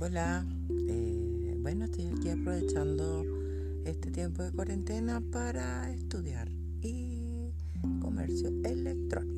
Hola, eh, bueno, estoy aquí aprovechando este tiempo de cuarentena para estudiar y comercio electrónico.